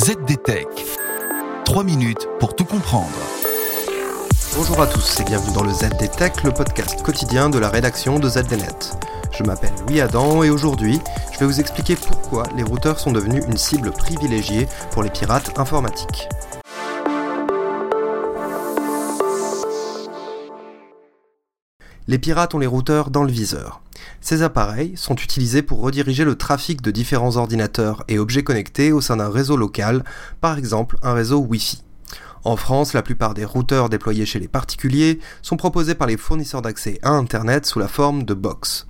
ZDTech. 3 minutes pour tout comprendre. Bonjour à tous et bienvenue dans le ZDTech, le podcast quotidien de la rédaction de ZDNet. Je m'appelle Louis Adam et aujourd'hui, je vais vous expliquer pourquoi les routeurs sont devenus une cible privilégiée pour les pirates informatiques. Les pirates ont les routeurs dans le viseur. Ces appareils sont utilisés pour rediriger le trafic de différents ordinateurs et objets connectés au sein d'un réseau local, par exemple un réseau Wi-Fi. En France, la plupart des routeurs déployés chez les particuliers sont proposés par les fournisseurs d'accès à Internet sous la forme de box.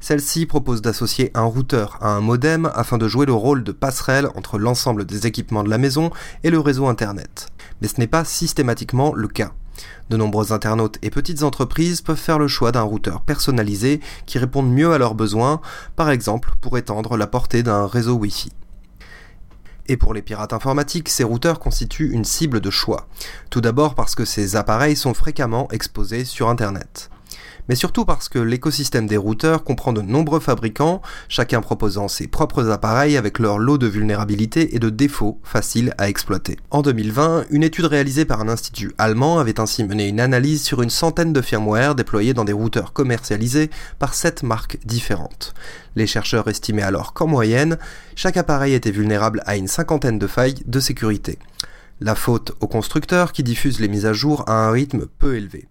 Celle-ci propose d'associer un routeur à un modem afin de jouer le rôle de passerelle entre l'ensemble des équipements de la maison et le réseau Internet. Mais ce n'est pas systématiquement le cas. De nombreux internautes et petites entreprises peuvent faire le choix d'un routeur personnalisé qui réponde mieux à leurs besoins, par exemple pour étendre la portée d'un réseau Wi-Fi. Et pour les pirates informatiques, ces routeurs constituent une cible de choix. Tout d'abord parce que ces appareils sont fréquemment exposés sur Internet mais surtout parce que l'écosystème des routeurs comprend de nombreux fabricants, chacun proposant ses propres appareils avec leur lot de vulnérabilités et de défauts faciles à exploiter. En 2020, une étude réalisée par un institut allemand avait ainsi mené une analyse sur une centaine de firmware déployés dans des routeurs commercialisés par sept marques différentes. Les chercheurs estimaient alors qu'en moyenne, chaque appareil était vulnérable à une cinquantaine de failles de sécurité. La faute aux constructeurs qui diffusent les mises à jour à un rythme peu élevé.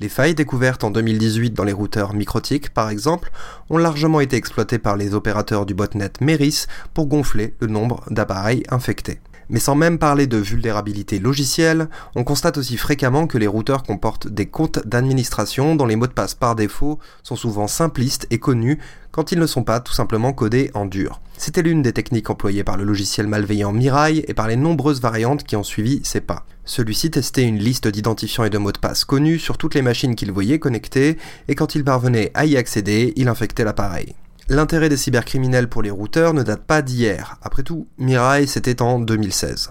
Les failles découvertes en 2018 dans les routeurs Microtik, par exemple, ont largement été exploitées par les opérateurs du botnet Meris pour gonfler le nombre d'appareils infectés. Mais sans même parler de vulnérabilité logicielle, on constate aussi fréquemment que les routeurs comportent des comptes d'administration dont les mots de passe par défaut sont souvent simplistes et connus quand ils ne sont pas tout simplement codés en dur. C'était l'une des techniques employées par le logiciel malveillant Mirai et par les nombreuses variantes qui ont suivi ses pas. Celui-ci testait une liste d'identifiants et de mots de passe connus sur toutes les machines qu'il voyait connectées, et quand il parvenait à y accéder, il infectait l'appareil. L'intérêt des cybercriminels pour les routeurs ne date pas d'hier. Après tout, Mirai c'était en 2016.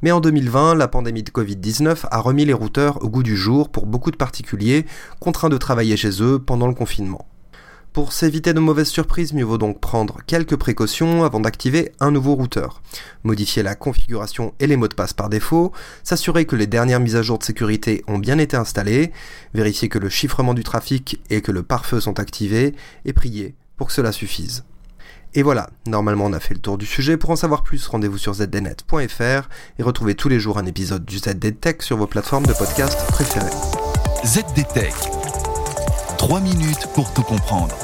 Mais en 2020, la pandémie de Covid-19 a remis les routeurs au goût du jour pour beaucoup de particuliers contraints de travailler chez eux pendant le confinement. Pour s'éviter de mauvaises surprises, mieux vaut donc prendre quelques précautions avant d'activer un nouveau routeur. Modifier la configuration et les mots de passe par défaut, s'assurer que les dernières mises à jour de sécurité ont bien été installées, vérifier que le chiffrement du trafic et que le pare-feu sont activés, et prier pour que cela suffise. Et voilà, normalement on a fait le tour du sujet. Pour en savoir plus, rendez-vous sur zdnet.fr et retrouvez tous les jours un épisode du ZDTech sur vos plateformes de podcast préférées. ZDTech. 3 minutes pour tout comprendre.